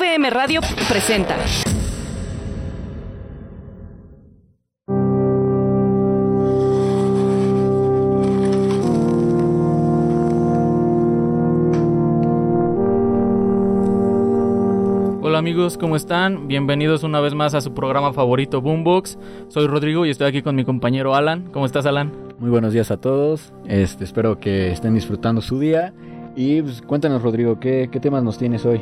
VM Radio presenta. Hola amigos, ¿cómo están? Bienvenidos una vez más a su programa favorito Boombox. Soy Rodrigo y estoy aquí con mi compañero Alan. ¿Cómo estás Alan? Muy buenos días a todos. Este, espero que estén disfrutando su día. Y pues, cuéntanos Rodrigo, ¿qué, ¿qué temas nos tienes hoy?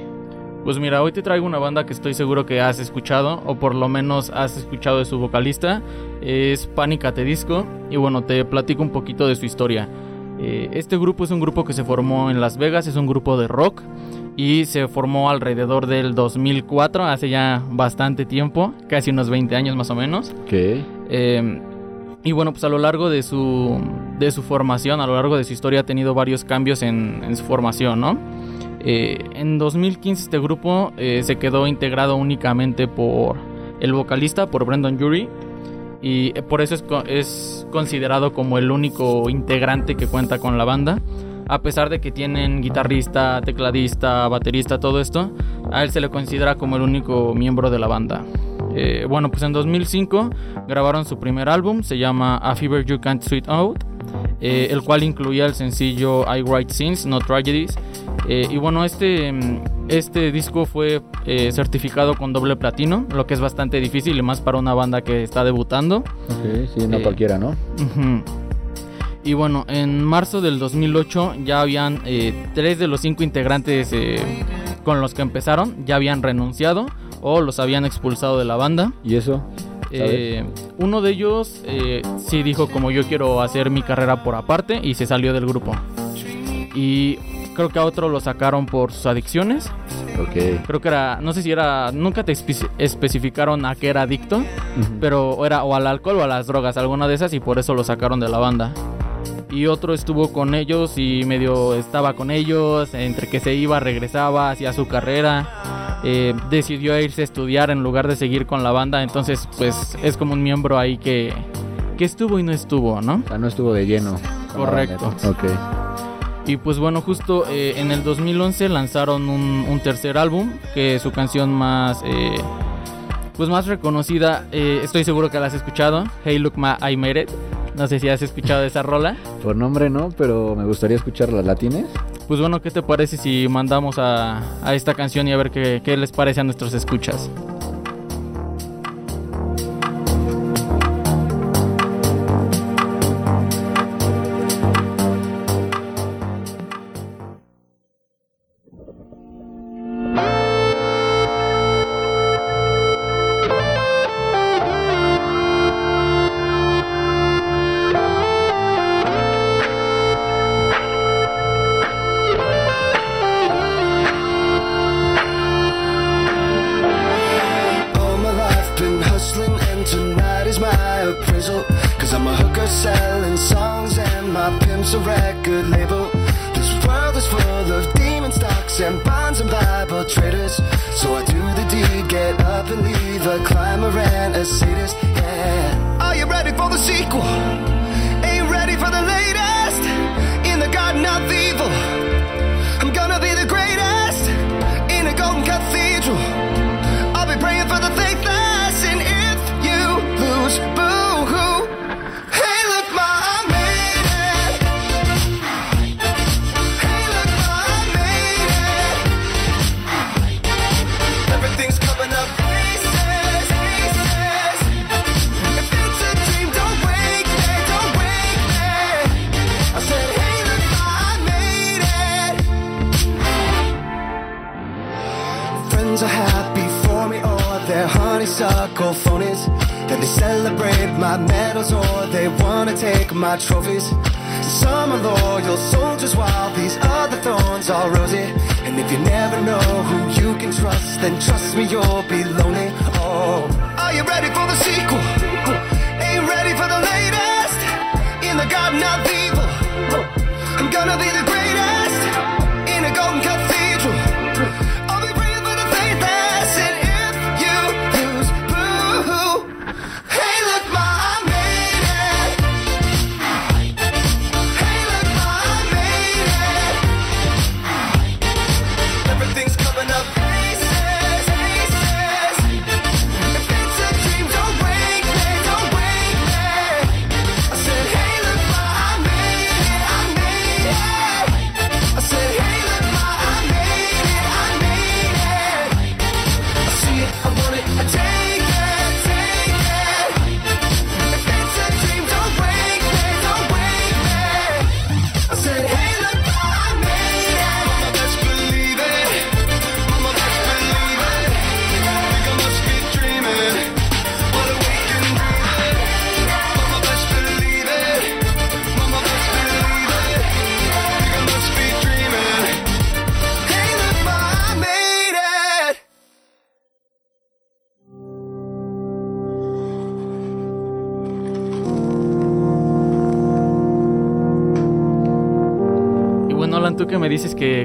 Pues mira, hoy te traigo una banda que estoy seguro que has escuchado, o por lo menos has escuchado de su vocalista. Es Pánica Te Disco. Y bueno, te platico un poquito de su historia. Eh, este grupo es un grupo que se formó en Las Vegas, es un grupo de rock y se formó alrededor del 2004, hace ya bastante tiempo, casi unos 20 años más o menos. Ok. Eh, y bueno, pues a lo largo de su, de su formación, a lo largo de su historia ha tenido varios cambios en, en su formación, ¿no? Eh, en 2015 este grupo eh, se quedó integrado únicamente por el vocalista, por Brendan Jury, y eh, por eso es, co- es considerado como el único integrante que cuenta con la banda. A pesar de que tienen guitarrista, tecladista, baterista, todo esto, a él se le considera como el único miembro de la banda. Bueno, pues en 2005 grabaron su primer álbum, se llama A Fever You Can't Sweet Out, el cual incluía el sencillo I Write Sins, No Tragedies. Eh, y bueno, este, mm, este disco fue eh, certificado con doble platino, lo que es bastante difícil y más para una banda que está debutando. Ok, sí, no Eh, cualquiera, ¿no? Ujú. Y bueno, en marzo del 2008 ya habían eh, tres de los cinco integrantes eh, con los que empezaron, ya habían renunciado o los habían expulsado de la banda. ¿Y eso? Eh, uno de ellos eh, sí dijo como yo quiero hacer mi carrera por aparte y se salió del grupo. Y creo que a otro lo sacaron por sus adicciones. Ok. Creo que era, no sé si era, nunca te espe- especificaron a qué era adicto, Ujú. pero era o al alcohol o a las drogas, alguna de esas, y por eso lo sacaron de la banda. Y otro estuvo con ellos y medio estaba con ellos, entre que se iba, regresaba, hacía su carrera, eh, decidió irse a estudiar en lugar de seguir con la banda, entonces pues es como un miembro ahí que, que estuvo y no estuvo, ¿no? O sea, no estuvo de lleno. Correcto. Ok. Y pues bueno, justo eh, en el 2011 lanzaron un, un tercer álbum, que su canción más, eh, pues más reconocida, eh, estoy seguro que la has escuchado, Hey Look Ma, I Made It. No sé si has escuchado esa rola. Por nombre no, pero me gustaría escuchar las latines. Pues bueno, ¿qué te parece si mandamos a, a esta canción y a ver qué, qué les parece a nuestros escuchas?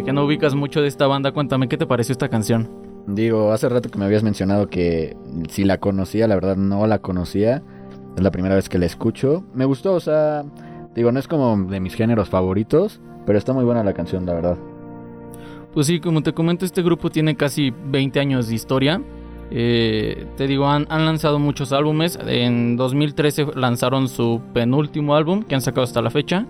Que, que no ubicas mucho de esta banda, cuéntame, ¿qué te pareció esta canción? Digo, hace rato que me habías mencionado que si la conocía, la verdad no la conocía. Es la primera vez que la escucho. Me gustó, o sea, digo, no es como de mis géneros favoritos, pero está muy buena la canción, la verdad. Pues sí, como te comento, este grupo tiene casi 20 años de historia. Eh, te digo, han, han lanzado muchos álbumes. En 2013 lanzaron su penúltimo álbum que han sacado hasta la fecha.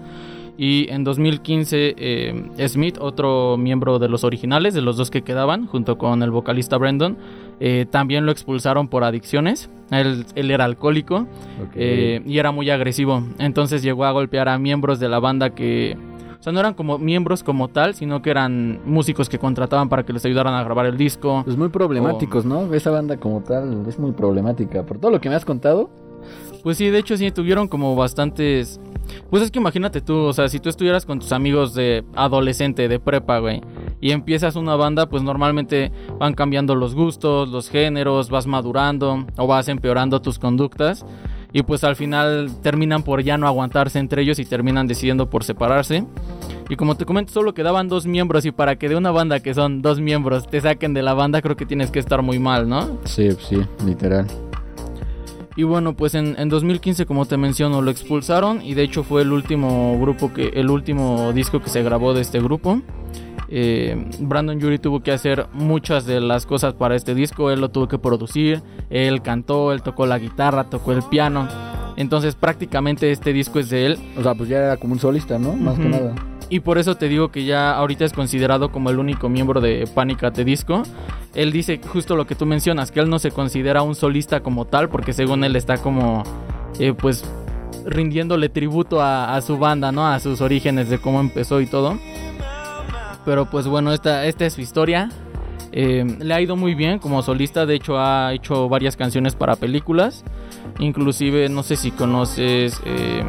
Y en 2015 eh, Smith, otro miembro de los originales, de los dos que quedaban, junto con el vocalista Brandon, eh, también lo expulsaron por adicciones. Él, él era alcohólico eh, y era muy agresivo. Entonces llegó a golpear a miembros de la banda que... O sea, no eran como miembros como tal, sino que eran músicos que contrataban para que les ayudaran a grabar el disco. Pues muy problemáticos, ¿no? Esa banda como tal es muy problemática. Por todo lo que me has contado, Pues sí, de hecho sí tuvieron como bastantes... Pues es que imagínate tú, o sea, si tú estuvieras con tus amigos de adolescente, de prepa, güey, y empiezas una banda, pues normalmente van cambiando los gustos, los géneros, vas madurando o vas empeorando tus conductas. Y pues al final terminan por ya no aguantarse entre ellos y terminan decidiendo por separarse. Y como te comento, solo quedaban dos miembros y para que de una banda que son dos miembros te saquen de la banda, creo que tienes que estar muy mal, ¿no? sí, sí, literal. Y bueno, pues en, en 2015, como te menciono, lo expulsaron y de hecho fue el último grupo que, el último disco que se grabó de este grupo. Eh, Brandon Yuri tuvo que hacer muchas de las cosas para este disco. Él lo tuvo que producir, él cantó, él tocó la guitarra, tocó el piano. Entonces prácticamente este disco es de él. O sea, pues ya era como un solista, ¿no? Más que nada. Y por eso te digo que ya ahorita es considerado como el único miembro de Panic! at the Disco. Él dice justo lo que tú mencionas, que él no se considera un solista como tal, porque según él está como, eh, pues, rindiéndole tributo a, a su banda, ¿no? A sus orígenes de cómo empezó y todo. Pero pues bueno, esta, esta es su historia. Eh, le ha ido muy bien como solista, de hecho ha hecho varias canciones para películas. Inclusive, no sé si conoces... Eh,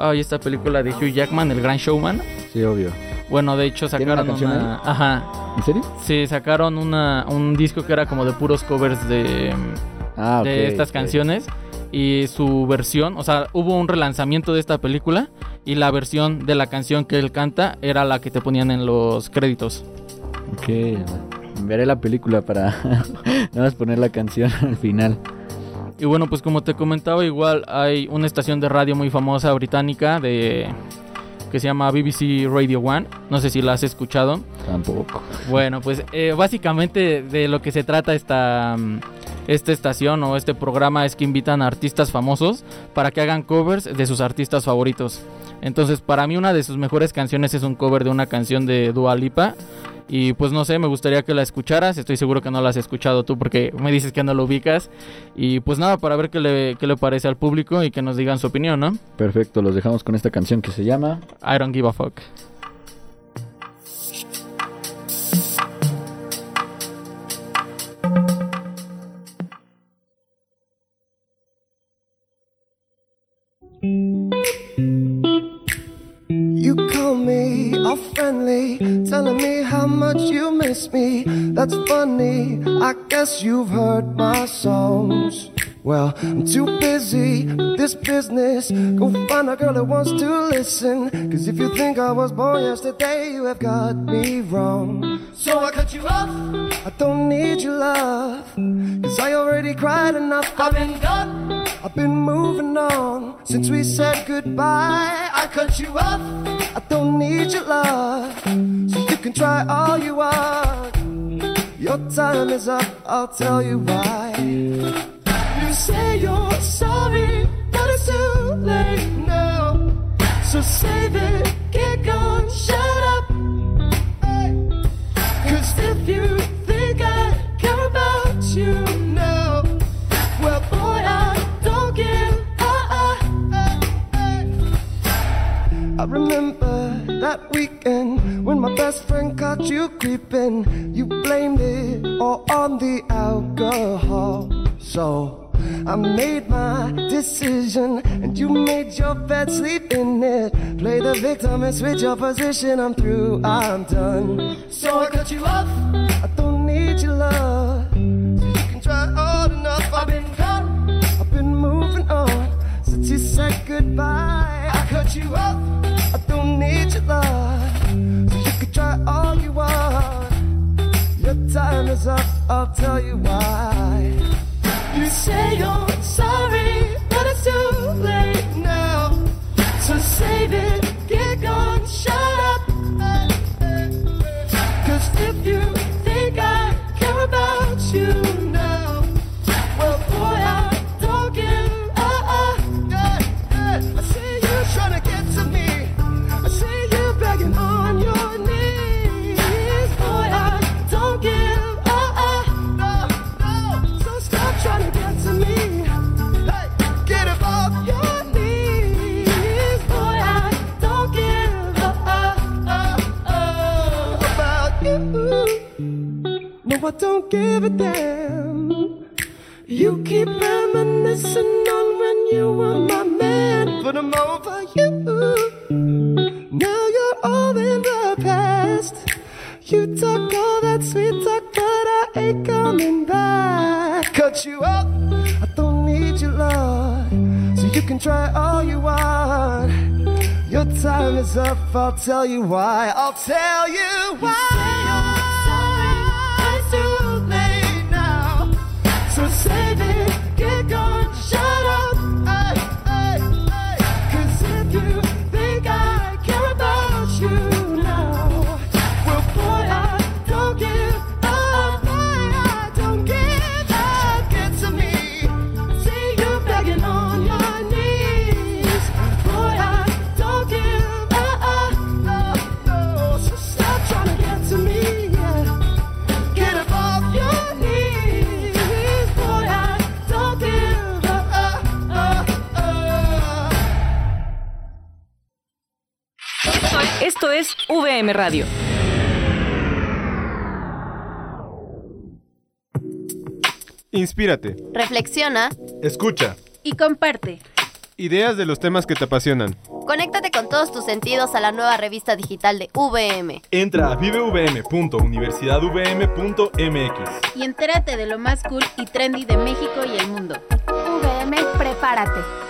ay, esta película de Hugh Jackman, El Gran Showman. Sí, obvio. Bueno, de hecho ¿Tiene una sacaron canción una... ahí? Ajá. ¿En serio? Sí, sacaron una, un disco que era como de puros covers de, Ah, de estas canciones. Y su versión, o sea, hubo un relanzamiento de esta película. Y la versión de la canción que él canta era la que te ponían en los créditos. Ok, veré la película para nada más poner la canción al final. Y bueno, pues como te comentaba, igual hay una estación de radio muy famosa británica de que se llama BBC Radio One. No sé si la has escuchado. Tampoco. Bueno, pues eh, básicamente de lo que se trata esta, mm, esta estación o este programa es que invitan a artistas famosos para que hagan covers de sus artistas favoritos. Entonces, para mí una de sus mejores canciones es un cover de una canción de Dua Lipa. Y pues no sé, me gustaría que la escucharas. Estoy seguro que no la has escuchado tú porque me dices que no lo ubicas. Y pues nada, para ver qué le, qué le parece al público y que nos digan su opinión, ¿no? Perfecto, los dejamos con esta canción que se llama I don't give a fuck. You call me all friendly, telling me how much you miss me. That's funny, I guess you've heard my songs. Well, I'm too busy with this business. Go find a girl that wants to listen. Cause if you think I was born yesterday, you have got me wrong. So I cut you off. I don't need your love. Cause I already cried enough. I've been done. I've been moving on since we said goodbye. I cut you off. I don't need your love. So you can try all you want. Your time is up, I'll tell you why. You say you're sorry, but it's too late now. So save it, get gone, shut up. Cause if you I remember that weekend when my best friend caught you creeping. You blamed it all on the alcohol. So I made my decision, and you made your bed, sleep in it. Play the victim and switch your position. I'm through, I'm done. So I cut you off. I don't need your love. So you can try hard enough. I've been gone. I've been moving on since you said goodbye. Cut you off. I don't need your love. So you can try all you want. Your time is up. I'll tell you why. You say you're sorry, but it's too late now. So save it, I don't give a damn. You keep reminiscing on when you were my man, but I'm over you. Now you're all in the past. You talk all that sweet talk, but I ain't coming back. Cut you up, I don't need your love, so you can try all you want. Your time is up, I'll tell you why. I'll tell you why. Esto es VM Radio. Inspírate, Reflexiona escucha, y comparte. ideas de los temas que te apasionan. Conéctate con todos tus sentidos a la nueva revista digital de VM. Entra a vivevm.universidadvm.mx. Y entérate de lo más cool y trendy de México y el mundo. VM, prepárate.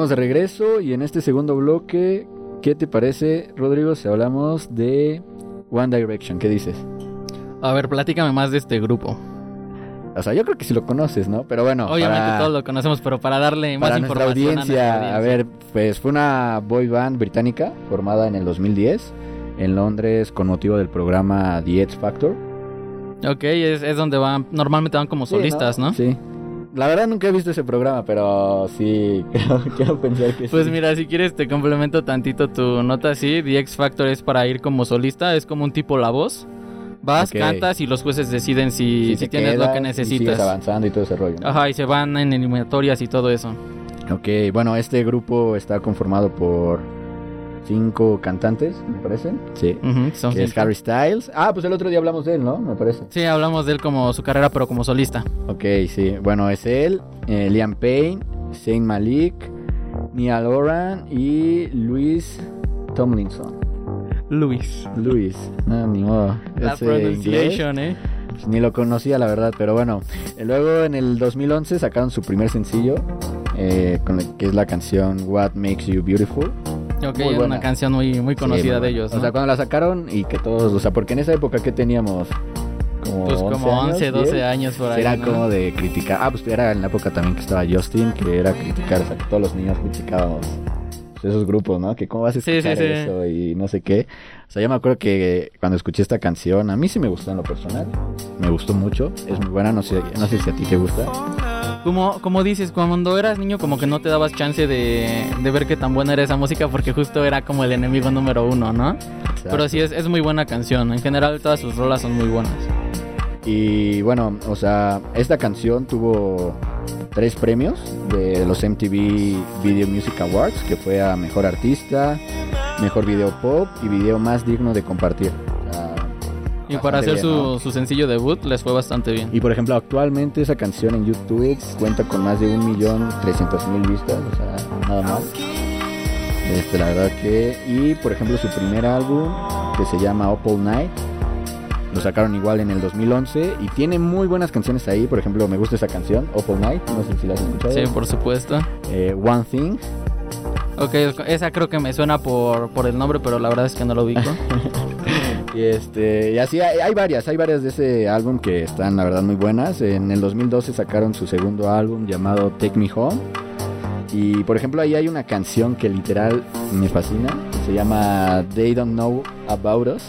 Estamos de regreso y en este segundo bloque, ¿qué te parece, Rodrigo, si hablamos de One Direction? ¿Qué dices? A ver, platícame más de este grupo. O sea, yo creo que sí lo conoces, ¿no? Pero bueno, Obviamente para, todos lo conocemos, pero para darle más nuestra información audiencia, a nuestra a ver, pues fue una boy band británica formada en el 2010 en Londres con motivo del programa The X Factor. Ok, es, es donde van, normalmente van como Sí, solistas, ¿no? Sí. La verdad nunca he visto ese programa, pero sí, quiero, quiero pensar que Pues sí. mira, si quieres te complemento tantito tu nota así. The X Factor es para ir como solista, es como un tipo la voz. Vas, cantas y los jueces deciden si, si tienes lo que y sigues necesitas. avanzando y todo ese rollo. ¿no? Ajá, y se van en eliminatorias y todo eso. Ok, bueno, este grupo está conformado por cinco cantantes, me parece. Sí. Son Que es. Harry Styles. Ah, pues el otro día hablamos de él, ¿no? Me parece. Sí, hablamos de él como su carrera, pero como solista. Ok, sí. Bueno, es él, eh, Liam Payne, Zayn Malik, Nia Loran y Luis Tomlinson. Luis. Luis, no, ni modo. La pronunciation, ¿eh? pues, ni lo conocía, la verdad, pero bueno. Eh, Luego en el 2011 sacaron su primer sencillo, eh, con el- que es la canción What Makes You Beautiful. Ok, Muy buena. una canción muy, muy Sí, conocida muy de buena. ellos, O sea, cuando la sacaron y que todos, o sea, porque en esa época que teníamos como Pues 11 como años, 11, 12 10, años por ahí, Era ¿no? como de criticar. Ah, pues era en la época también que estaba Justin, que era criticar, o sea, que todos los niños criticábamos pues, esos grupos, ¿no? Que cómo vas a Sí, escuchar sí, sí. eso y no sé qué. O sea, yo me acuerdo que cuando escuché esta canción, a mí sí me gustó en lo personal. Me gustó mucho, es muy buena, no sé, no sé si a ti te gusta. Como, como dices, cuando eras niño como que no te dabas chance de, ver qué tan buena era esa música porque justo era como el enemigo número uno, ¿no? Pero sí, es, es muy buena canción. En general todas sus rolas son muy buenas. Y bueno, o sea, esta canción tuvo tres premios de los MTV Video Music Awards, que fue a Mejor Artista, Mejor Video Pop y Video Más Digno de Compartir. Y para hacer bien, su, ¿no? su sencillo debut les fue bastante bien. Y por ejemplo, actualmente esa canción en YouTube cuenta con más de 1.300.000 vistas, o sea, nada más. Este, la verdad que... Y por ejemplo, su primer álbum, que se llama Up All Night, lo sacaron igual en el 2011 y tiene muy buenas canciones ahí. Por ejemplo, me gusta esa canción, Up All Night, no sé si la has escuchado. Sí, por supuesto. Eh, One Thing, Ok, esa creo que me suena por, por el nombre, pero la verdad es que no lo ubico. Y este, y así hay, hay varias, hay varias de ese álbum que están la verdad muy buenas. En el 2012 sacaron su segundo álbum llamado Take Me Home. Y por ejemplo ahí hay una canción que literal me fascina. Se llama They Don't Know About Us.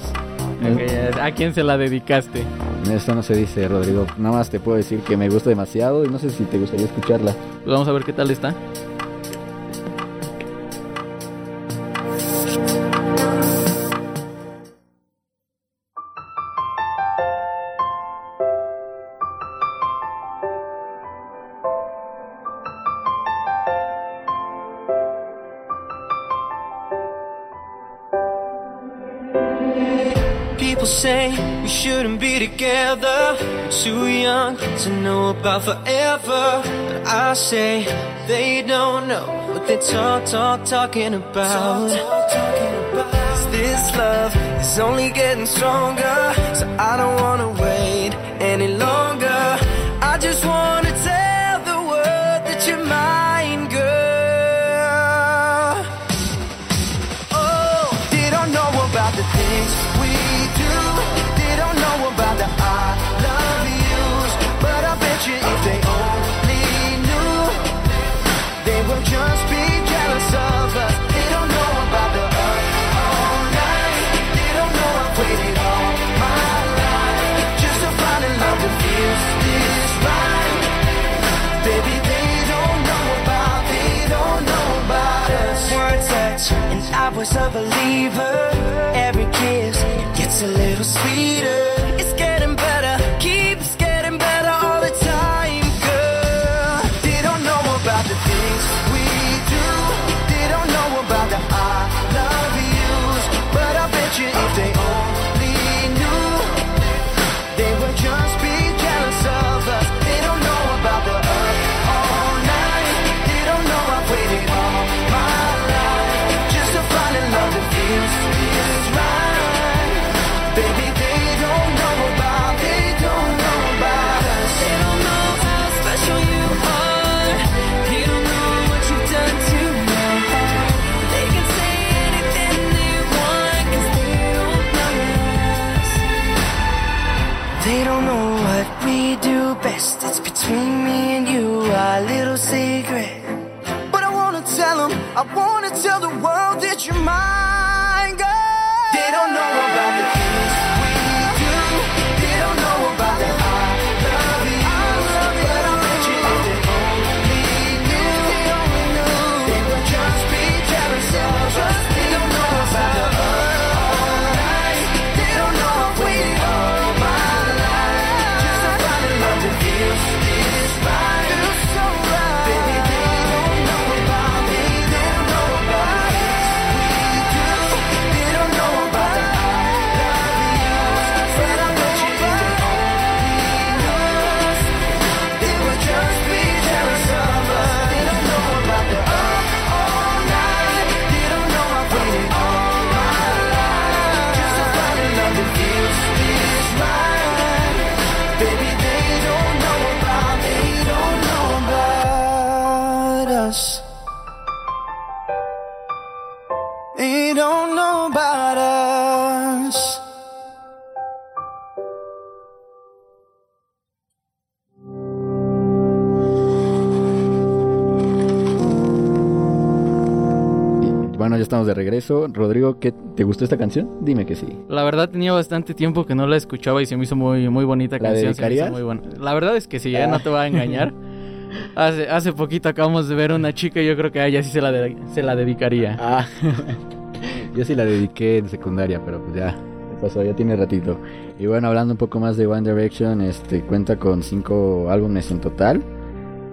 Ok, ¿A quién se la dedicaste? Eso no se dice, Rodrigo. Nada más te puedo decir que me gusta demasiado y no sé si te gustaría escucharla. Pues vamos a ver qué tal está. Too young to know about forever. But I say they don't know what they talk, talk, talking about. This love is only getting stronger. So I don't wanna wait any longer. I just I was a believer. Every kiss gets a little sweeter. Between me and you, our little secret. But I wanna tell them, I wanna estamos de regreso. Rodrigo, ¿qué, ¿te gustó esta canción? Dime que sí. La verdad tenía bastante tiempo que no la escuchaba y se me hizo muy, muy bonita ¿La canción. se me hizo muy buena. La verdad es que sí, ¿eh? no te voy a engañar. Hace, hace poquito acabamos de ver una chica y yo creo que a ella sí se la, de- se la dedicaría. Ah, yo sí la dediqué en secundaria, pero pues ya, ya pasó, ya tiene ratito. Y bueno, hablando un poco más de One Direction, este cuenta con cinco álbumes en total.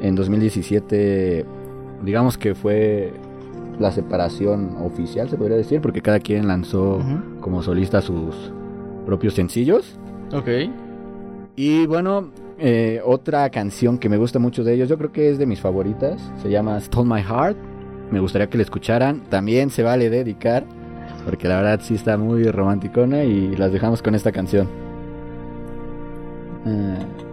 En 2017, digamos que fue la separación oficial, se podría decir, porque cada quien lanzó como solista sus propios sencillos. Ok. Y bueno, eh, otra canción que me gusta mucho de ellos, yo creo que es de mis favoritas, se llama Stole My Heart. Me gustaría que la escucharan. También se vale dedicar, porque la verdad sí está muy romanticona y las dejamos con esta canción. Ah.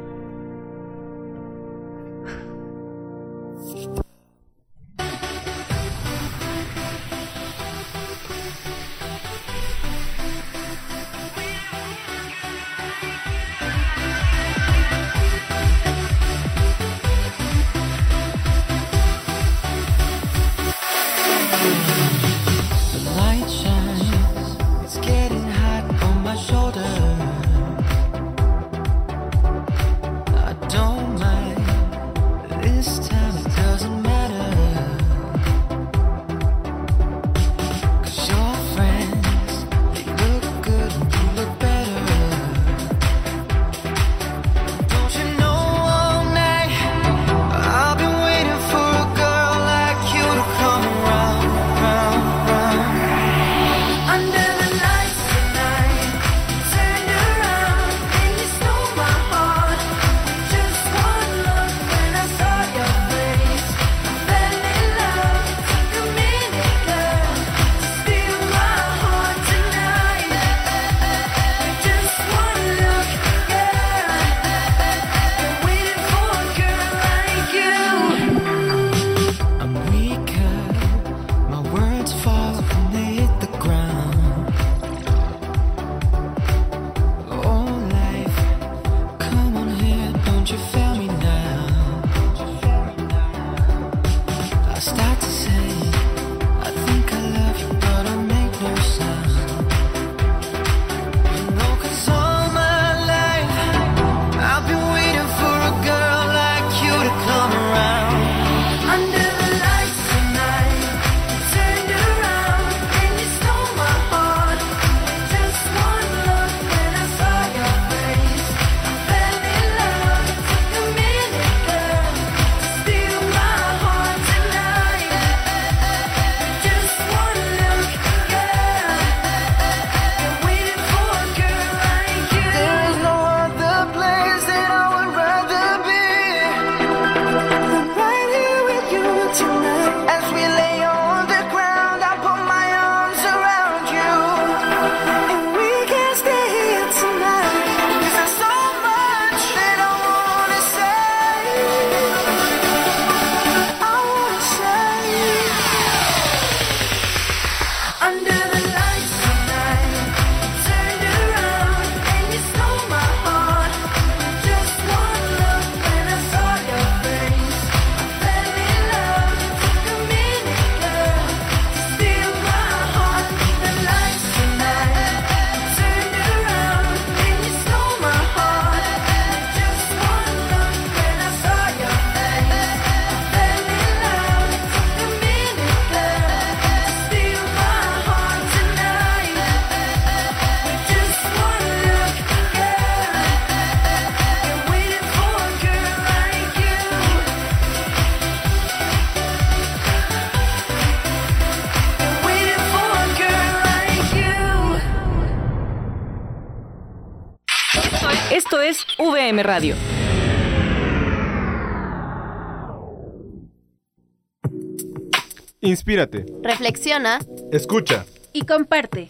Inspírate. Reflexiona, Escucha. Y comparte.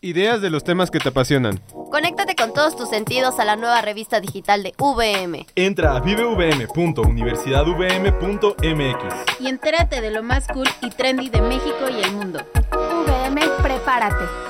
Ideas de los temas que te apasionan. conéctate con todos tus sentidos a la nueva revista digital de VM. Entra a vivevm.universidadvm.mx. Y entérate de lo más cool y trendy de México y el mundo. VM. VM, prepárate.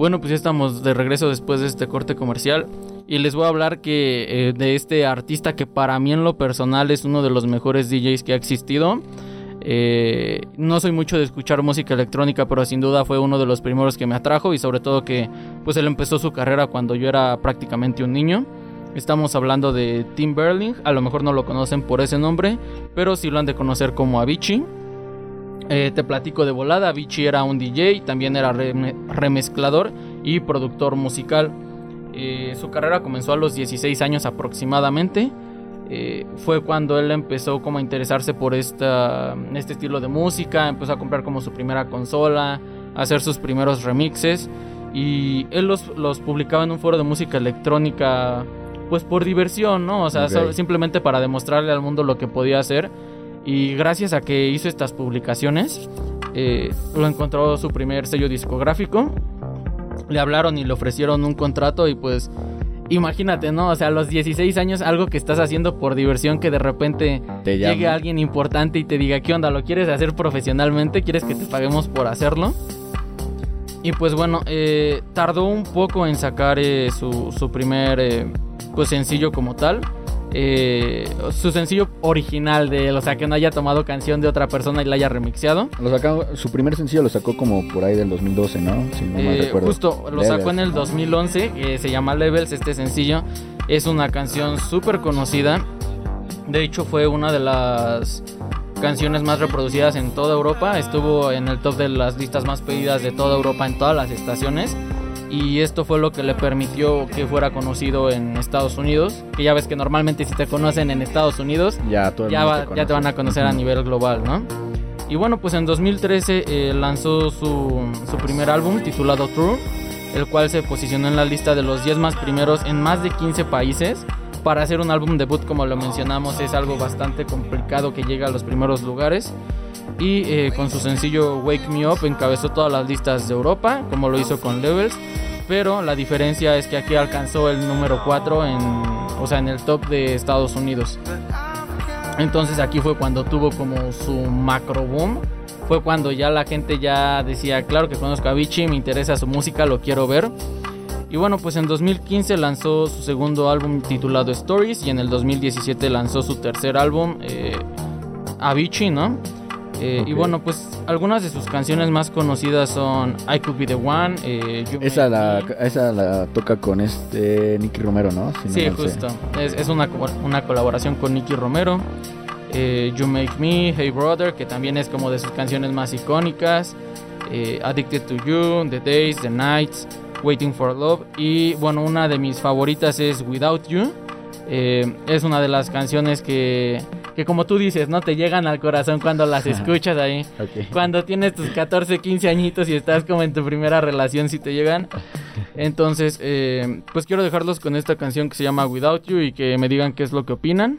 Bueno, pues ya estamos de regreso después de este corte comercial y les voy a hablar que eh, de este artista que para mí en lo personal es uno de los mejores DJs que ha existido. Eh, no soy mucho de escuchar música electrónica, pero sin duda fue uno de los primeros que me atrajo y sobre todo que pues él empezó su carrera cuando yo era prácticamente un niño. Estamos hablando de Tim Berling, a lo mejor no lo conocen por ese nombre, pero sí lo han de conocer como Avicii. Eh, te platico de volada, Avicii era un DJ, también era remezclador y productor musical. Eh, su carrera comenzó a los 16 años aproximadamente. Eh, fue cuando él empezó como a interesarse por esta, este estilo de música, empezó a comprar como su primera consola, a hacer sus primeros remixes y él los, los publicaba en un foro de música electrónica pues por diversión, ¿no? O sea, simplemente para demostrarle al mundo lo que podía hacer. Y gracias a que hizo estas publicaciones, eh, lo encontró su primer sello discográfico. Le hablaron y le ofrecieron un contrato y pues imagínate, ¿no? O sea, a los 16 años algo que estás haciendo por diversión que de repente Te llegue alguien importante y te diga, ¿qué onda? ¿Lo quieres hacer profesionalmente? ¿Quieres que te paguemos por hacerlo? Y pues bueno, eh, tardó un poco en sacar eh, su, su primer eh, pues sencillo como tal. Eh, su sencillo original de él, o sea, que no haya tomado canción de otra persona y la haya remixeado. Lo sacó- su primer sencillo lo sacó como por ahí del 2012, ¿no? Si no mal Eh, recuerdo. justo lo sacó en el Levels, ¿no? 2011, que se llama Levels, este sencillo. Es una canción súper conocida. De hecho, fue una de las canciones más reproducidas en toda Europa. Estuvo en el top de las listas más pedidas de toda Europa en todas las estaciones. Y esto fue lo que le permitió que fuera conocido en Estados Unidos. Que ya ves que normalmente si te conocen en Estados Unidos, Ya, todo ya, va- te ya te van a conocer a nivel global, ¿no? Y bueno, pues en 2013 eh, lanzó su, su primer álbum titulado True, el cual se posicionó en la lista de los 10 más primeros en más de 15 países. Para hacer un álbum debut, como lo mencionamos, es algo bastante complicado que llegue a los primeros lugares. Y eh, con su sencillo Wake Me Up encabezó todas las listas de Europa, como lo hizo con Levels. Pero la diferencia es que aquí alcanzó el número 4 en, o sea, en el top de Estados Unidos. Entonces aquí fue cuando tuvo como su macro boom. Fue cuando ya la gente ya decía, claro que conozco a Avicii, me interesa su música, lo quiero ver. Y bueno, pues en 2015 lanzó su segundo álbum titulado Stories y en el 2017 lanzó su tercer álbum, eh, Avicii, ¿no? Eh, Y bueno, pues algunas de sus canciones más conocidas son I Could Be The One, eh, Esa la, Me. esa la toca con este Nicky Romero, ¿no? Si Sí, justo. Es, es una, una colaboración con Nicky Romero. Eh, you Make Me, Hey Brother, que también es como de sus canciones más icónicas. Addicted to You, The Days, The Nights, Waiting for Love. Y bueno, una de mis favoritas es Without You. Es una de las canciones que, que como tú dices, ¿no? Te llegan al corazón cuando las escuchas ahí. Cuando tienes tus 14, 15 añitos y estás como en tu primera relación, si te llegan. Entonces, eh, pues quiero dejarlos con esta canción que se llama Without You y que me digan qué es lo que opinan.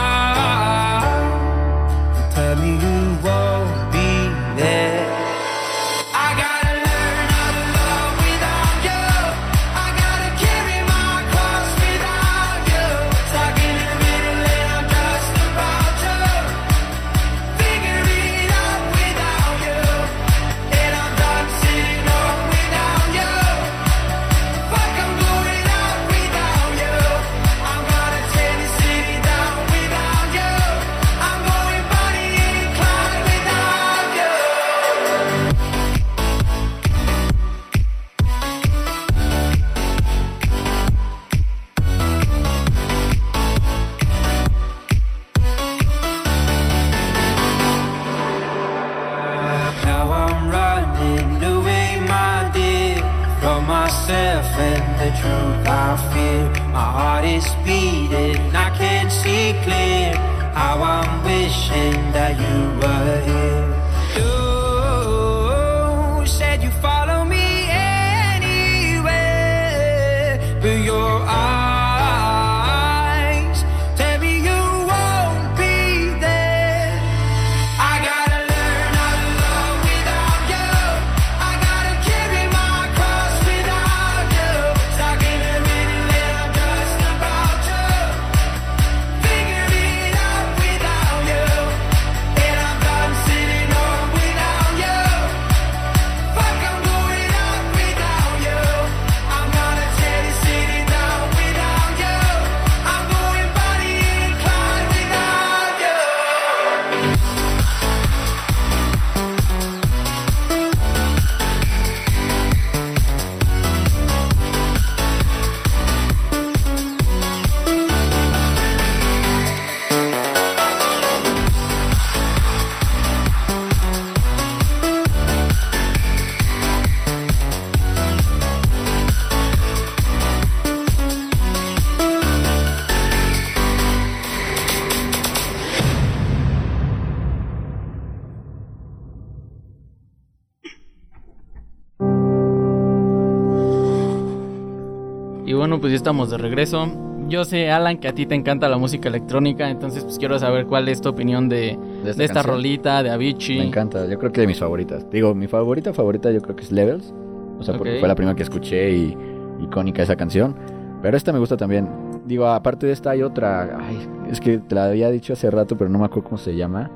pues ya estamos de regreso. Yo sé, Alan, que a ti te encanta la música electrónica, entonces pues quiero saber cuál es tu opinión de, de esta, rolita, de Avicii. Me encanta, yo creo que de mis favoritas. Digo, mi favorita favorita yo creo que es Levels. O sea, porque fue la primera que escuché y icónica esa canción. Pero esta me gusta también. Digo, aparte de esta hay otra. Ay, es que te la había dicho hace rato, pero no me acuerdo cómo se llama.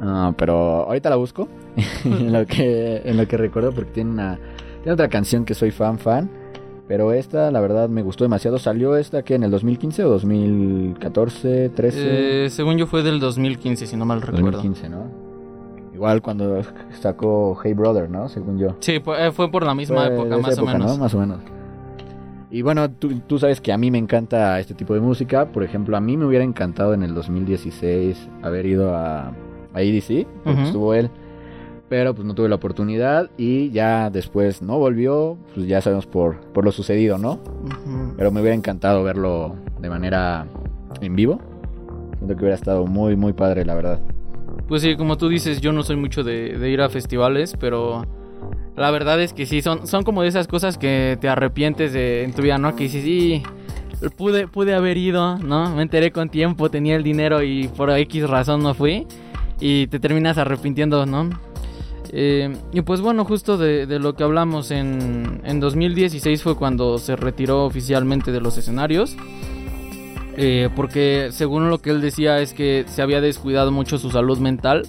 Ah, pero ahorita la busco. en, lo que, en lo que recuerdo, porque tiene una. Tiene otra canción que soy fan fan. Pero esta, la verdad, me gustó demasiado. ¿Salió esta que en el 2015 o 2014, 13? Eh, según yo fue del 2015, si no mal recuerdo. 2015, ¿no? Igual cuando sacó Hey Brother, ¿no? Según yo. Sí, fue, eh, fue por la misma Fue época, más época, o menos. ¿no? Más o menos. Y bueno, tú, tú sabes que a mí me encanta este tipo de música. Por ejemplo, a mí me hubiera encantado en el 2016 haber ido a, a EDC, porque estuvo él. Pero pues no tuve la oportunidad y ya después no volvió. Pues ya sabemos por, por lo sucedido, ¿no? Pero me hubiera encantado verlo de manera en vivo. Siento que hubiera estado muy, muy padre, la verdad. Pues sí, como tú dices, yo no soy mucho de, de ir a festivales, pero la verdad es que sí, son, son como de esas cosas que te arrepientes de, en tu vida, ¿no? Que dices, sí, pude, pude haber ido, ¿no? Me enteré con tiempo, tenía el dinero y por X razón no fui. Y te terminas arrepintiendo, ¿no? Eh, y pues bueno, justo de, lo que hablamos en, en 2016 fue cuando se retiró oficialmente de los escenarios. Eh, porque según lo que él decía es que se había descuidado mucho su salud mental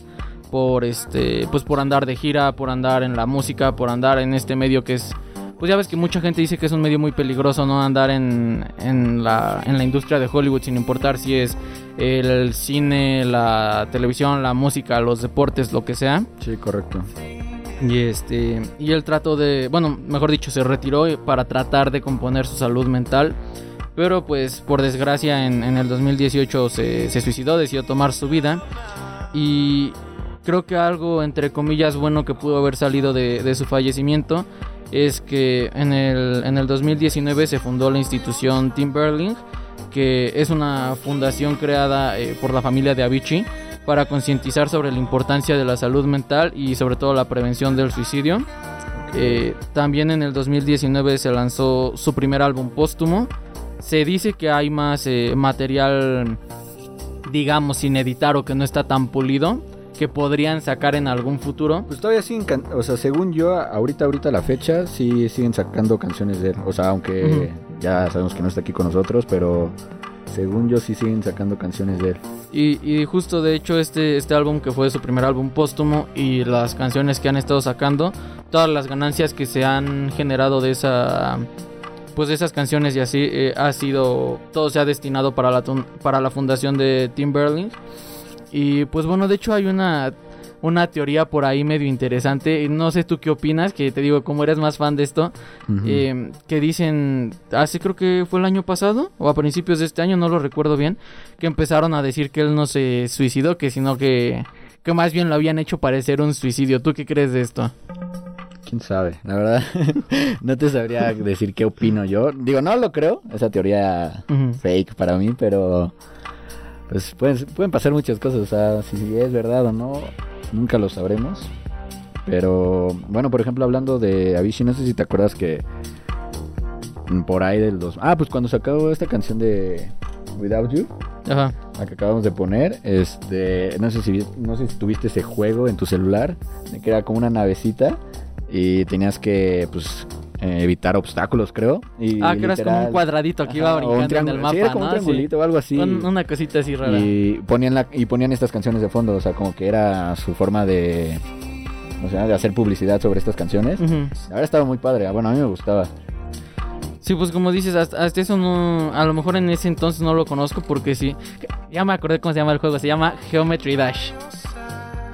por este pues por andar de gira, por andar en la música, por andar en este medio que es pues ya ves que mucha gente dice que es un medio muy peligroso no andar en, en la industria de Hollywood sin importar si es el cine, la televisión, la música, los deportes, lo que sea. Sí, correcto. Y este y él trató de, bueno, mejor dicho, se retiró para tratar de componer su salud mental. Pero pues por desgracia en, en el 2018 se, se suicidó, decidió tomar su vida. Y creo que algo entre comillas bueno que pudo haber salido de, de su fallecimiento es que en el, en el 2019 se fundó la institución Timberling, que es una fundación creada eh, por la familia de Avicii para concientizar sobre la importancia de la salud mental y sobre todo la prevención del suicidio. Eh, también en el 2019 se lanzó su primer álbum póstumo. Se dice que hay más eh, material, digamos, sin editar o que no está tan pulido, que podrían sacar en algún futuro. Pues todavía siguen, o sea, según yo, ahorita, ahorita la fecha, sí siguen sacando canciones de él. O sea, aunque. Ya sabemos que no está aquí con nosotros, pero según yo sí siguen sacando canciones de él. Y, justo de hecho este, este álbum que fue su primer álbum póstumo y las canciones que han estado sacando, todas las ganancias que se han generado de esa pues de esas canciones y así eh, ha sido todo se ha destinado para la para la fundación de Timberling y pues bueno de hecho hay una una teoría por ahí medio interesante no sé tú qué opinas que te digo como eres más fan de esto eh, que dicen, hace creo que fue el año pasado o a principios de este año, no lo recuerdo bien, que empezaron a decir que él no se suicidó, que sino que, que más bien lo habían hecho parecer un suicidio. ¿Tú qué crees de esto? quién sabe. La verdad, no te sabría decir qué opino yo. Digo, no lo creo, esa teoría fake para mí, pero pues pueden, pueden pasar muchas cosas. O sea, si es verdad o no, nunca lo sabremos. Pero bueno, por ejemplo, hablando de Avicii, no sé si te acuerdas que por ahí del dos. Ah, pues cuando sacó esta canción de Without You, Ajá. la que acabamos de poner, este, no sé si no sé si tuviste ese juego en tu celular, que era como una navecita y tenías que pues eh, evitar obstáculos, creo. Y Ah, que eras como un cuadradito que iba Ajá, un brincando en el mapa, Sí, era como un ¿no? Sí. triangulito o algo así. Un- una cosita así rara. Y ponían la, y ponían estas canciones de fondo, o sea, como que era su forma de o sea, de hacer publicidad sobre estas canciones. Ujú. Ahora estaba muy padre, ah, bueno, a mí me gustaba. Sí, pues como dices, hasta, hasta eso no. A lo mejor en ese entonces no lo conozco porque sí. Ya me acordé cómo se llama el juego. Se llama Geometry Dash.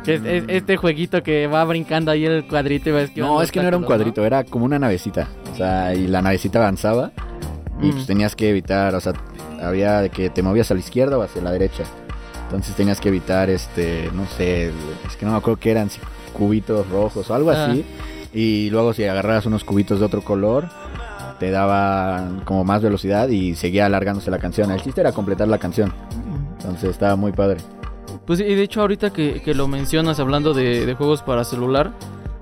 Que es, es- este jueguito que va brincando ahí el cuadrito y va No, es que no era un cuadrito, era como una navecita. O sea, y la navecita avanzaba y Mm. pues tenías que evitar, o sea, había de que te movías a la izquierda o hacia la derecha. Entonces tenías que evitar, este, no sé, es que no me acuerdo qué eran, cubitos rojos o algo Ah. así. Y luego si agarrabas unos cubitos de otro color, te daba como más velocidad y seguía alargándose la canción. El chiste era completar la canción. Entonces estaba muy padre. Pues y de hecho ahorita que, que lo mencionas hablando de, juegos para celular,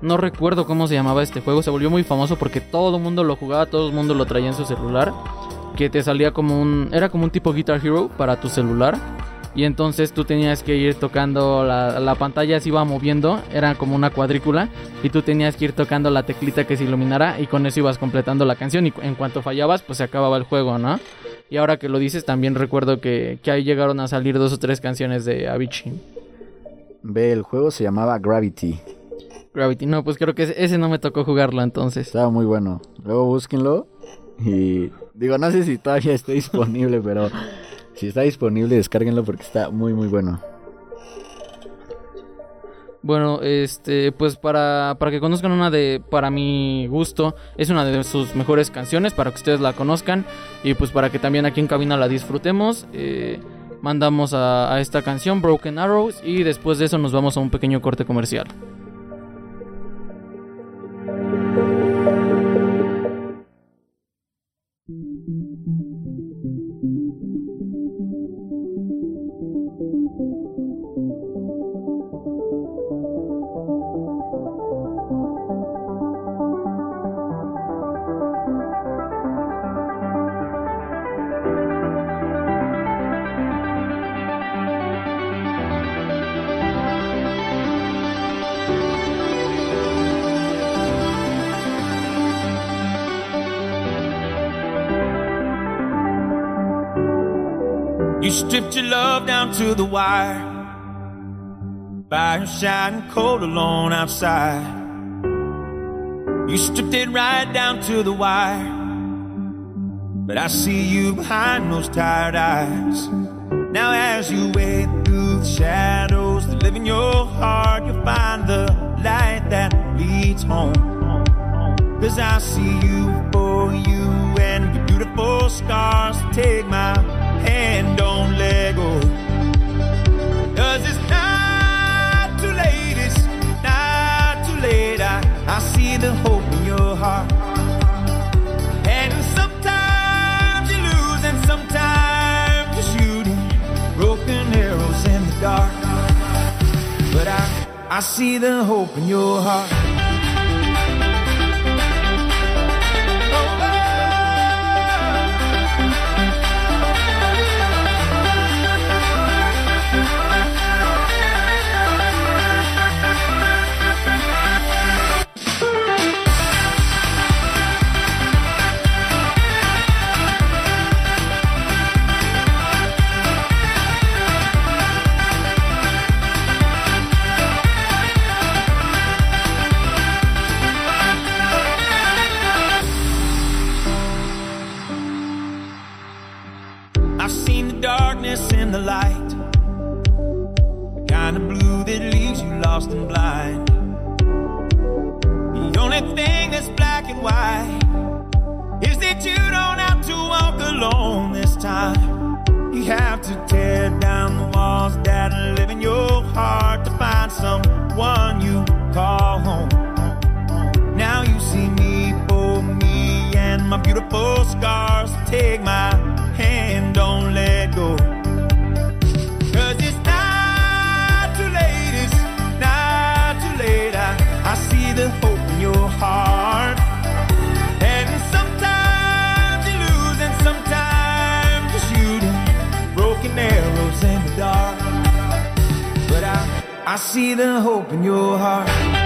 no recuerdo cómo se llamaba este juego, se volvió muy famoso porque todo el mundo lo jugaba, todo el mundo lo traía en su celular, que te salía como un, era como un tipo Guitar Hero para tu celular. Y entonces tú tenías que ir tocando, la, la pantalla se iba moviendo, era como una cuadrícula, y tú tenías que ir tocando la teclita que se iluminara y con eso ibas completando la canción y en cuanto fallabas pues se acababa el juego, ¿no? Y ahora que lo dices también recuerdo que, que ahí llegaron a salir dos o tres canciones de Avicii. Ve, el juego se llamaba Gravity. Gravity, no, pues creo que ese, no me tocó jugarlo entonces. Estaba muy bueno. Luego búsquenlo. Y digo, no sé si todavía está disponible, pero si está disponible, descárguenlo porque está muy, muy bueno. Bueno, este, pues para, para que conozcan una de, para mi gusto, es una de sus mejores canciones, para que ustedes la conozcan y pues para que también aquí en cabina la disfrutemos. eh, mandamos a, a esta canción, Broken Arrows, y después de eso nos vamos a un pequeño corte comercial. You stripped your love down to the wire. Fire shining cold alone outside. You stripped it right down to the wire. But I see you behind those tired eyes. Now, as you wade through the shadows that live in your heart, you'll find the light that leads home. Cause I see you for you and your beautiful scars. Take my hand, don't let it's not too late, it's not too late. I, I see the hope in your heart. And sometimes you lose, and sometimes you're broken arrows in the dark. But I, I see the hope in your heart. lost and blind. The only thing that's black and white is that you don't have to walk alone this time. You have to tear down the walls that live in your heart to find someone you call home. Now you see me for me and my beautiful scars. Take my hand I, see the hope in your heart.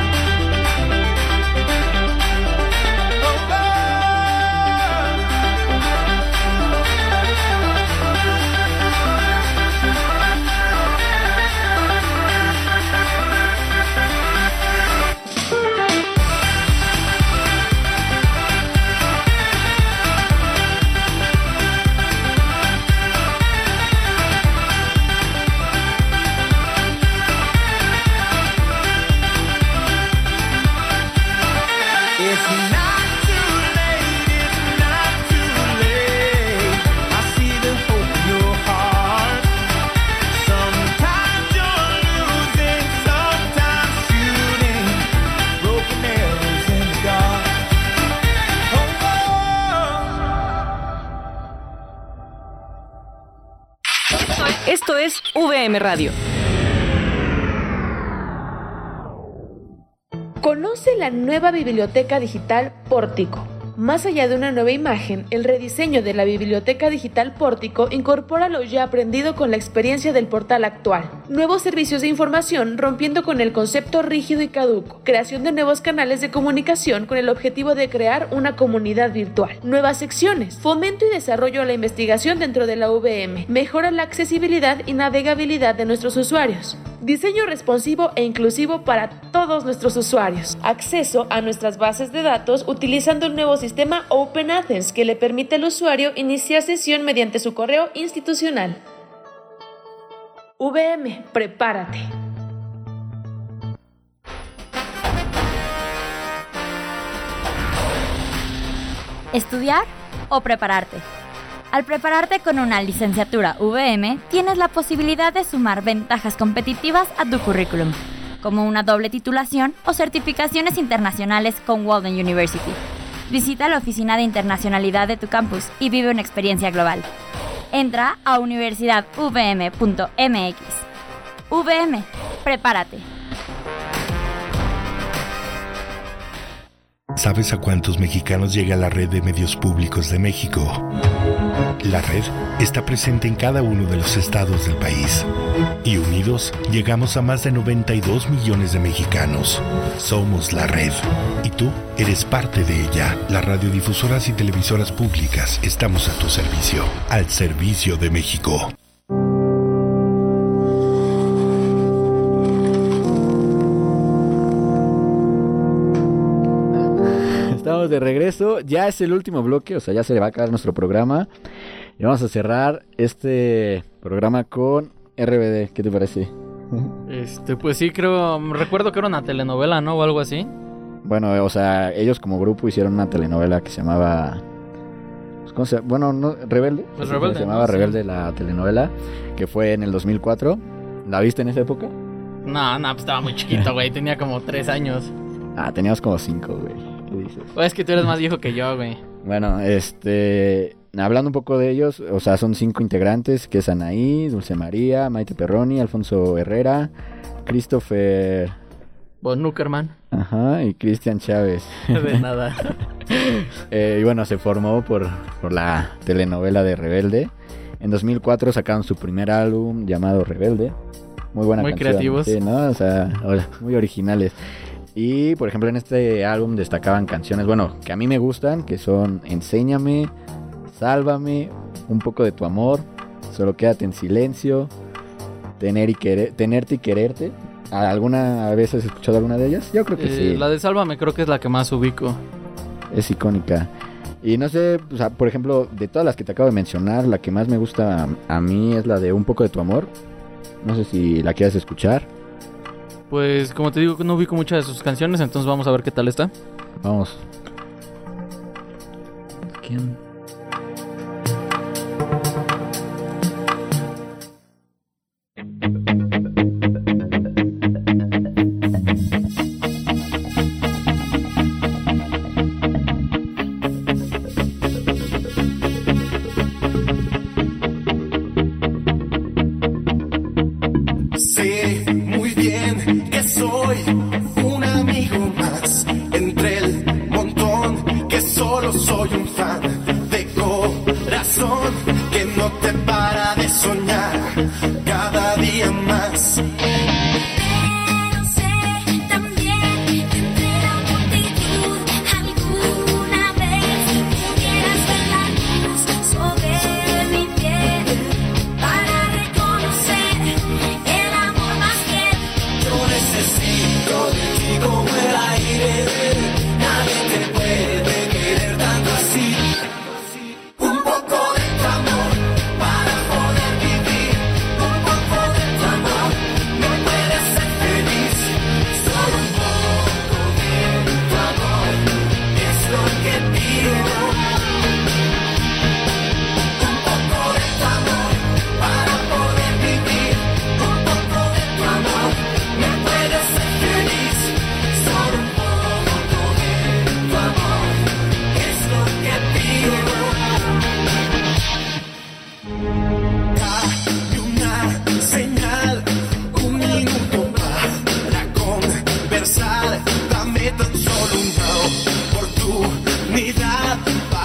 Conoce la nueva biblioteca digital Pórtico. Más allá de una nueva imagen, el rediseño de la biblioteca digital Pórtico incorpora lo ya aprendido con la experiencia del portal actual. Nuevos servicios de información rompiendo con el concepto rígido y caduco. Creación de nuevos canales de comunicación con el objetivo de crear una comunidad virtual. Nuevas secciones. Fomento y desarrollo a la investigación dentro de la VM. Mejora la accesibilidad y navegabilidad de nuestros usuarios. Diseño responsivo e inclusivo para todos nuestros usuarios. Acceso a nuestras bases de datos utilizando el nuevo sistema Open Athens que le permite al usuario iniciar sesión mediante su correo institucional. VM, prepárate. ¿Estudiar o prepararte? Al prepararte con una licenciatura VM, tienes la posibilidad de sumar ventajas competitivas a tu currículum, como una doble titulación o certificaciones internacionales con Walden University. Visita la oficina de internacionalidad de tu campus y vive una experiencia global. Entra a universidadvm.mx. VM, prepárate. ¿Sabes a cuántos mexicanos llega la red de medios públicos de México? La red está presente en cada uno de los estados del país. Y unidos llegamos a más de 92 millones de mexicanos. Somos la red. Y tú eres parte de ella. Las radiodifusoras y televisoras públicas estamos a tu servicio. Al servicio de México. De regreso. Ya es el último bloque, o sea, ya se le va a acabar nuestro programa. Y vamos a cerrar este programa con RBD. ¿Qué te parece? Este, pues sí, creo. Recuerdo que era una telenovela, ¿no? O algo así. Bueno, o sea, ellos como grupo hicieron una telenovela que se llamaba. pues, ¿Cómo se llama? Bueno, no, Rebelde. Pues Rebelde, Se llamaba ¿no? Sí. Rebelde la telenovela, que fue en el 2004. ¿La viste en esa época? No, no, pues estaba muy chiquito, güey. Tenía como tres años. Ah, teníamos como cinco, güey. ¿Qué dices? O es que tú eres más viejo que yo, güey. Bueno, este. Hablando un poco de ellos, o sea, son cinco integrantes, que es Anaí, Dulce María, Maite Perroni, Alfonso Herrera, Christopher, Von Nuckerman. ajá, y Cristian Chávez. De nada. Eh, y bueno, se formó por, por la telenovela de Rebelde. En 2004 sacaron su primer álbum llamado Rebelde. Muy buena Muy canción. creativos. Sí, ¿no? O sea, muy originales. Y por ejemplo, en este álbum destacaban canciones, bueno, que a mí me gustan, que son Enséñame, Sálvame, Un poco de tu amor, Solo quédate en silencio, Tener y querer, Tenerte y quererte. ¿Alguna vez has escuchado alguna de ellas? Yo creo que Eh, sí. La de Sálvame creo que es la que más ubico. Es icónica. Y no sé, o sea, por ejemplo, de todas las que te acabo de mencionar, la que más me gusta a, a mí es la de Un poco de tu amor. No sé si la quieres escuchar. Pues como te digo, no ubico muchas de sus canciones, entonces vamos a ver qué tal está. Vamos. ¿Quién? Oportunidad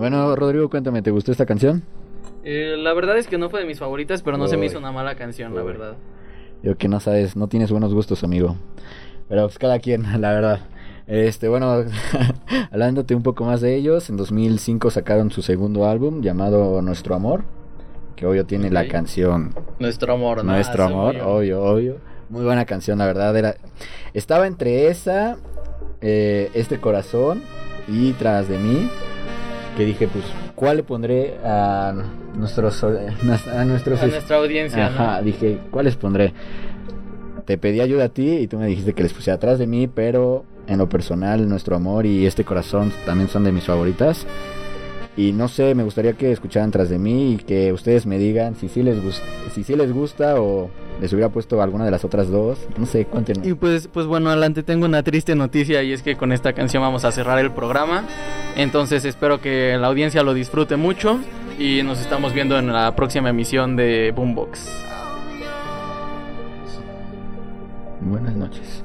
Bueno, Rodrigo, cuéntame, ¿te gustó esta canción? Eh, la verdad es que no fue de mis favoritas, pero no se me hizo una mala canción, la verdad. Digo que no sabes, no tienes buenos gustos, amigo. Pero pues cada quien, la verdad. Este, bueno, hablándote un poco más de ellos, en 2005 sacaron su segundo álbum llamado Nuestro Amor, que obvio tiene la canción Nuestro amor, ¿no? Nuestro Ah, Amor, obvio, obvio. Muy buena canción, la verdad. Era, estaba entre esa, eh, Este Corazón y Tras de mí, que dije, pues, ¿cuál le pondré a nuestros, a nuestros A nuestra audiencia, ¿no? Ajá, dije, ¿cuál les pondré? Te pedí ayuda a ti y tú me dijiste que les pusiera atrás de mí, pero en lo personal, nuestro amor y este corazón también son de mis favoritas. Y no sé, me gustaría que escucharan tras de mí y que ustedes me digan si sí les, gus- si sí les gusta o les hubiera puesto alguna de las otras dos. No sé, cuéntenos. Y pues, pues bueno, adelante tengo una triste noticia y es que con esta canción vamos a cerrar el programa. Entonces espero que la audiencia lo disfrute mucho y nos estamos viendo en la próxima emisión de Boombox. Buenas noches.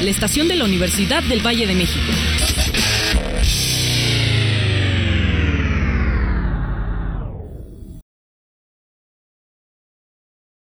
la estación de la Universidad del Valle de México.